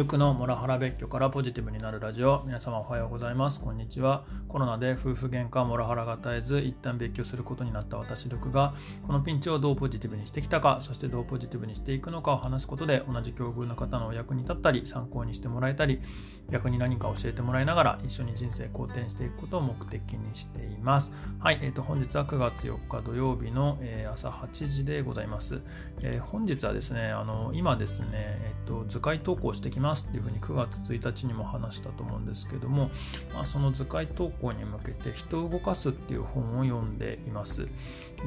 ルクのモラハラ別居からポジティブになるラジオ。皆様おはようございます。こんにちは。コロナで夫婦喧嘩モラハラが絶えず一旦別居することになった私ルクがこのピンチをどうポジティブにしてきたかそしてどうポジティブにしていくのかを話すことで同じ境遇の方のお役に立ったり参考にしてもらえたり逆に何か教えてもらいながら一緒に人生好転していくことを目的にしています。はい、えーと、本日は9月4日土曜日の、えー、朝8時でございます、えー、本日はですねあの今ですね、えーと図解投稿してきますっていうふうに9月1日にも話したと思うんですけども、まあ、その図解投稿に向けて人を動かすっていう本を読んでいます。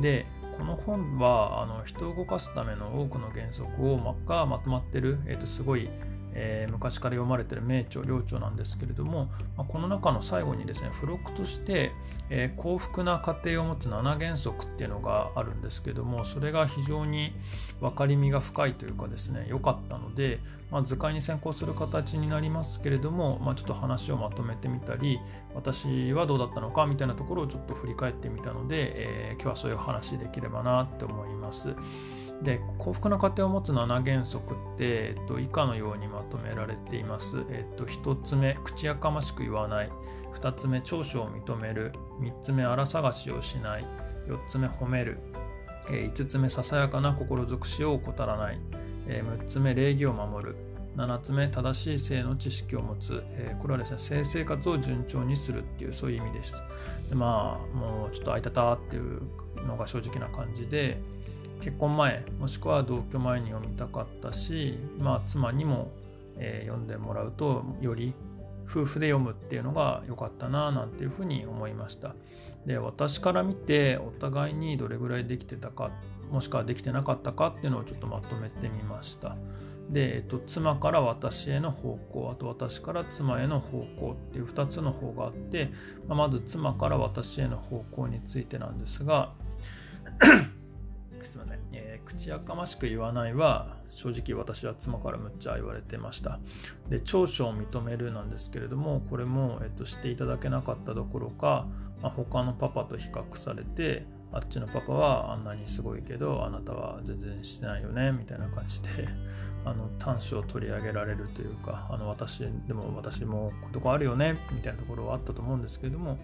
で、この本はあの人を動かすための多くの原則をがまとまってる、えー、とすごいえー、昔から読まれてる名著領著なんですけれども、まあ、この中の最後にですね付録として、えー、幸福な家庭を持つ7原則っていうのがあるんですけどもそれが非常に分かりみが深いというかですね良かったので、まあ、図解に先行する形になりますけれども、まあ、ちょっと話をまとめてみたり私はどうだったのかみたいなところをちょっと振り返ってみたので、えー、今日はそういう話できればなって思います。で幸福な家庭を持つ7原則って、えっと、以下のようにまとめられています。えっと、1つ目、口やかましく言わない。2つ目、長所を認める。3つ目、荒探しをしない。4つ目、褒める。え5つ目、ささやかな心尽くしを怠らない。え6つ目、礼儀を守る。7つ目、正しい性の知識を持つ。これはですね、性生活を順調にするっていう、そういう意味です。でまあ、もうちょっとあいたたっていうのが正直な感じで、結婚前もしくは同居前に読みたかったし、まあ、妻にも、えー、読んでもらうとより夫婦で読むっていうのが良かったななんていうふうに思いました。で私から見てお互いにどれぐらいできてたかもしくはできてなかったかっていうのをちょっとまとめてみました。で、えっと、妻から私への方向あと私から妻への方向っていう2つの方があって、まあ、まず妻から私への方向についてなんですがすいません、えー、口やかましく言わないは正直私は妻からむっちゃ言われてました。で長所を認めるなんですけれどもこれも、えーと、していただけなかったどころか、まあ、他のパパと比較されてあっちのパパはあんなにすごいけどあなたは全然してないよねみたいな感じで あの短所を取り上げられるというかあの私でも私もこういうとこあるよねみたいなところはあったと思うんですけども、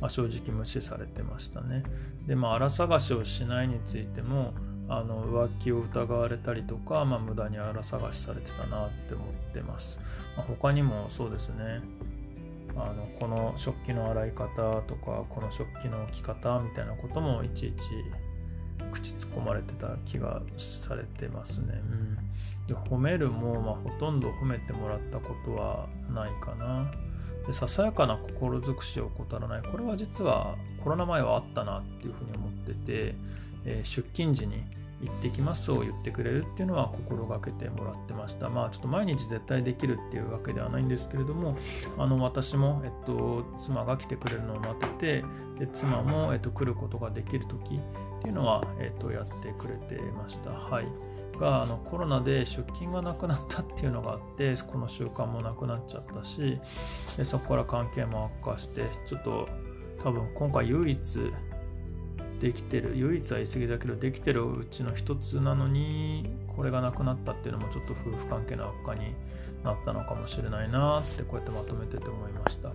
まあ、正直無視されてましたね。でまあ荒探しをしないについてもあの浮気を疑われたりとか、まあ、無駄に荒探しされてたなって思ってます、まあ、他にもそうですね。あのこの食器の洗い方とかこの食器の置き方みたいなこともいちいち口突っ込まれてた気がされてますね。うん、で褒めるも、まあ、ほとんど褒めてもらったことはないかな。でささやかな心尽くしを怠らない。これは実はコロナ前はあったなっていうふうに思ってて、えー、出勤時に行ってきますを言ってくれるっていうのは心がけてもらってました。まあちょっと毎日絶対できるっていうわけではないんですけれども、あの私も、えっと、妻が来てくれるのを待ってて、で妻も、えっと、来ることができる時っていうのは、えっと、やってくれてました。はい。があのコロナで出勤がなくなったっていうのがあってこの習慣もなくなっちゃったしでそこから関係も悪化してちょっと多分今回唯一できてる唯一は言い過ぎだけどできてるうちの一つなのにこれがなくなったっていうのもちょっと夫婦関係の悪化になったのかもしれないなってこうやってまとめてて思いました。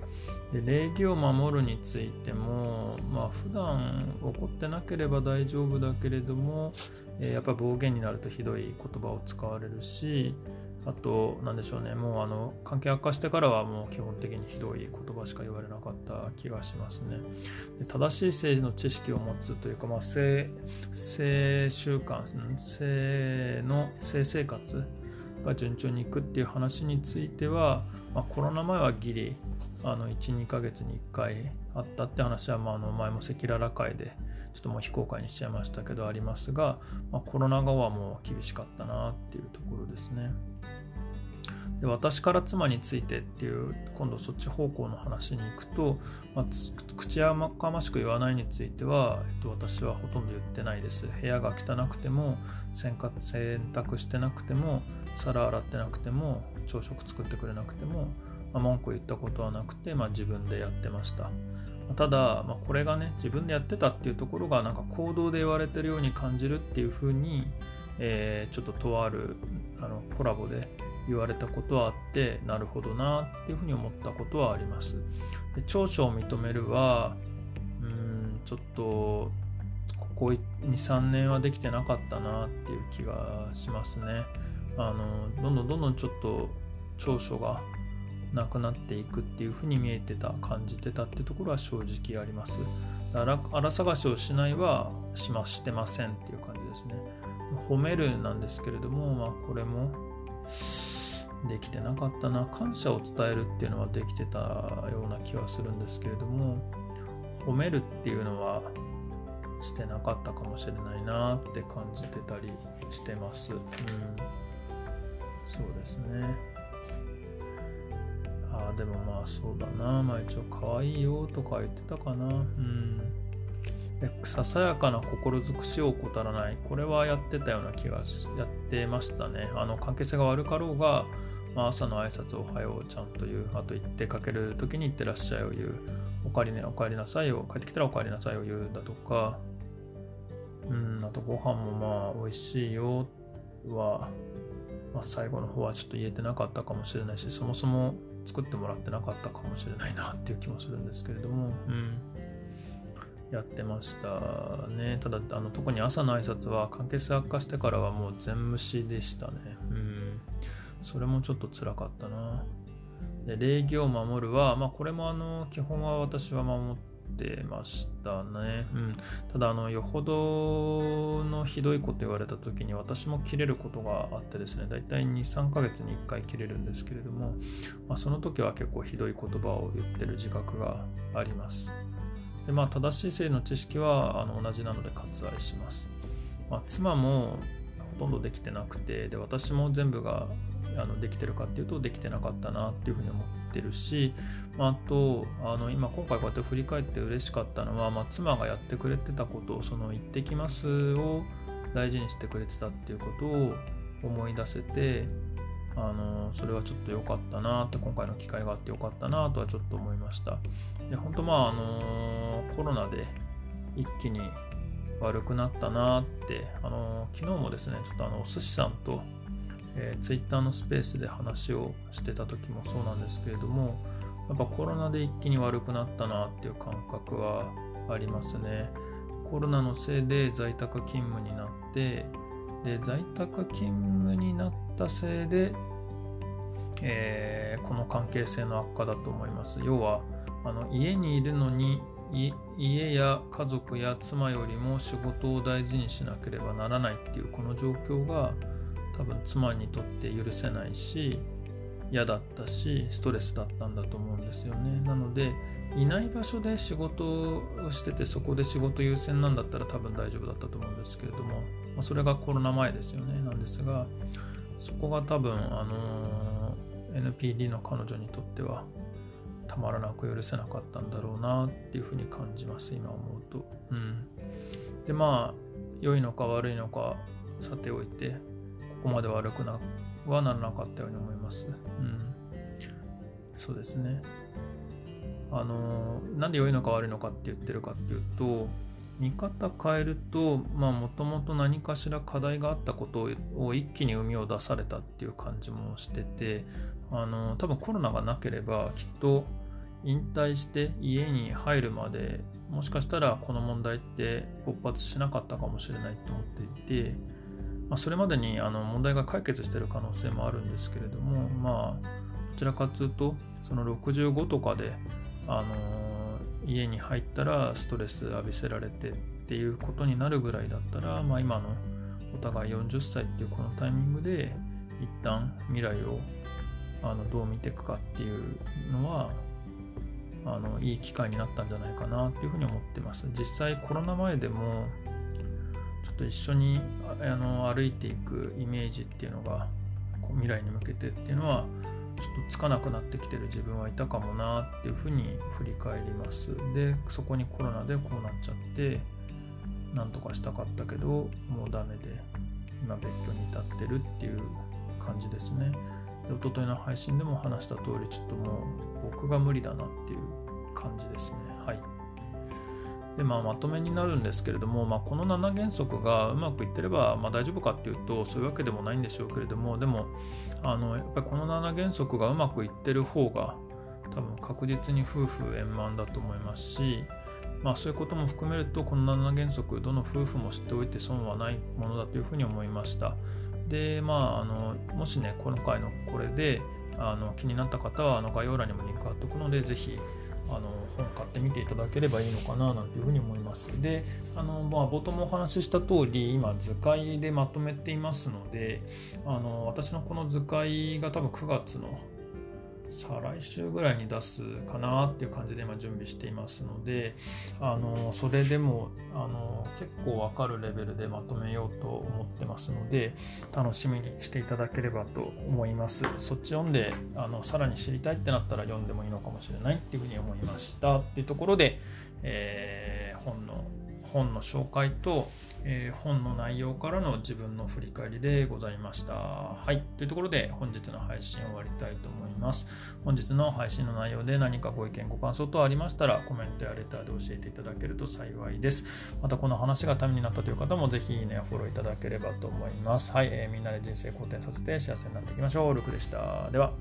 で礼儀を守るについてもまあ普段怒ってなければ大丈夫だけれども、えー、やっぱ暴言になるとひどい言葉を使われるしあと、なんでしょうね、もうあの関係悪化してからはもう基本的にひどい言葉しか言われなかった気がしますね。で正しい性の知識を持つというか、まあ、性性習慣、性の性生活が順調にいくっていう話については、まあ、コロナ前はギリあの12ヶ月に1回あったって話は、まあ、あの前も赤裸々会でちょっともう非公開にしちゃいましたけどありますが、まあ、コロナ後はもう厳しかったなっていうところですね。で私から妻についてっていう今度そっち方向の話に行くと、まあ、口やかましく言わないについては、えっと、私はほとんど言ってないです部屋が汚くても洗濯してなくても皿洗ってなくても朝食作ってくれなくても、まあ、文句言ったことはなくて、まあ、自分でやってましたただ、まあ、これがね自分でやってたっていうところがなんか行動で言われてるように感じるっていうふうに、えー、ちょっととあるあのコラボで言われたことはあってなるほどなっていうふうに思ったことはあります。で長所を認めるはうんちょっとここ23年はできてなかったなっていう気がしますね。あのどんどんどんどんちょっと長所がなくなっていくっていうふうに見えてた感じてたってところは正直ありますだから荒探しをしないはしましてませんっていう感じですね褒めるなんですけれども、まあ、これもできてなかったな感謝を伝えるっていうのはできてたような気はするんですけれども褒めるっていうのはしてなかったかもしれないなって感じてたりしてます。うん、そうですね。あ、でもまあそうだな。まあ一応可愛いよとか言ってたかな。うん。ささやかな心尽くしを怠らない。これはやってたような気がし、やってましたね。あの関係性が悪かろうが、まあ、朝の挨拶おはようちゃんと言う。あと行ってかける時に行ってらっしゃいを言う。おかえりね、おかえりなさいを、帰ってきたらおかえりなさいを言うだとか、うん、あとご飯もまあ美味しいよは、まあ、最後の方はちょっと言えてなかったかもしれないし、そもそも作ってもらってなかったかもしれないなっていう気もするんですけれども、うん。やってましたね。ただ、あの特に朝の挨拶は関係性悪化してからはもう全無視でしたね。うん。それもちょっと辛かったな。で礼儀を守るは、まあ、これもあの基本は私は守ってましたね。うん、ただあの、よほどのひどいこと言われた時に私も切れることがあってですね、だいたい2、3ヶ月に1回切れるんですけれども、まあ、その時は結構ひどい言葉を言ってる自覚があります。でまあ、正しい性の知識はあの同じなので割愛します。まあ、妻もほとんどできてなくてで私も全部があのできてるかっていうとできてなかったなっていうふうに思ってるし、まあ、あとあの今今回こうやって振り返って嬉しかったのは、まあ、妻がやってくれてたことをその「行ってきます」を大事にしてくれてたっていうことを思い出せてあのそれはちょっと良かったなって今回の機会があって良かったなとはちょっと思いました。で本当まああのコロナで一気に悪くなったなってあの昨日もですねちょっとあのお寿司さんとえー、Twitter のスペースで話をしてた時もそうなんですけれどもやっぱコロナで一気に悪くなったなっていう感覚はありますね。コロナのせいで在宅勤務になってで在宅勤務になったせいで、えー、この関係性の悪化だと思います。要はあの家にいるのに家や家族や妻よりも仕事を大事にしなければならないっていうこの状況が多分妻にとって許せないし嫌だったしストレスだったんだと思うんですよね。なのでいない場所で仕事をしててそこで仕事優先なんだったら多分大丈夫だったと思うんですけれども、ま、それがコロナ前ですよね。なんですがそこが多分あの NPD の彼女にとってはたまらなく許せなかったんだろうなっていうふうに感じます。今思うと。うん。でまあ良いのか悪いのかさておいてここまで悪くなはならなかったように思います。うん。そうですね。あの、なんで良いのか悪いのかって言ってるかっていうと、見方変えると、もともと何かしら課題があったことを一気に生みを出されたっていう感じもしてて、あの、多分コロナがなければきっと引退して家に入るまでもしかしたらこの問題って勃発しなかったかもしれないと思っていて、まあ、それまでにあの問題が解決している可能性もあるんですけれども、まあ、どちらかというと、その65とかで、あの家に入ったらストレス浴びせられてっていうことになるぐらいだったら、まあ、今のお互い40歳っていうこのタイミングで一旦未来をあのどう見ていくかっていうのはあのいい機会になったんじゃないかなっていうふうに思ってます。実際コロナ前でもと一緒にあの歩いていくイメージっていうのがこう未来に向けてっていうのはちょっとつかなくなってきてる自分はいたかもなっていうふうに振り返ります。で、そこにコロナでこうなっちゃって、なんとかしたかったけど、もうダメで、今別居に至ってるっていう感じですね。で、一昨日の配信でも話した通り、ちょっともう僕が無理だなっていう感じですね。はい。で、まあ、まとめになるんですけれども、まあ、この7原則がうまくいってれば、まあ、大丈夫かっていうとそういうわけでもないんでしょうけれどもでもあのやっぱりこの7原則がうまくいってる方が多分確実に夫婦円満だと思いますし、まあ、そういうことも含めるとこの7原則どの夫婦も知っておいて損はないものだというふうに思いました。でまああのもしね今回のこれであの気になった方はあの概要欄にもリンク貼っておくのでぜひあの本買ってみていただければいいのかななんていうふうに思います。で、あのまあ、冒頭もお話しした通り、今図解でまとめていますので、あの私のこの図解が多分9月の再来週ぐらいに出すかなっていう感じで今準備していますのであのそれでもあの結構わかるレベルでまとめようと思ってますので楽しみにしていただければと思います。そっち読んであのさらに知りたいってなったら読んでもいいのかもしれないっていうふうに思いました。っていうところで、えー、本の本の紹介とえー、本の内容からの自分の振り返りでございました。はい。というところで本日の配信を終わりたいと思います。本日の配信の内容で何かご意見、ご感想等ありましたらコメントやレターで教えていただけると幸いです。またこの話がためになったという方もぜひいいねフォローいただければと思います。はい。えー、みんなで人生好転させて幸せになっていきましょう。ルクでした。では。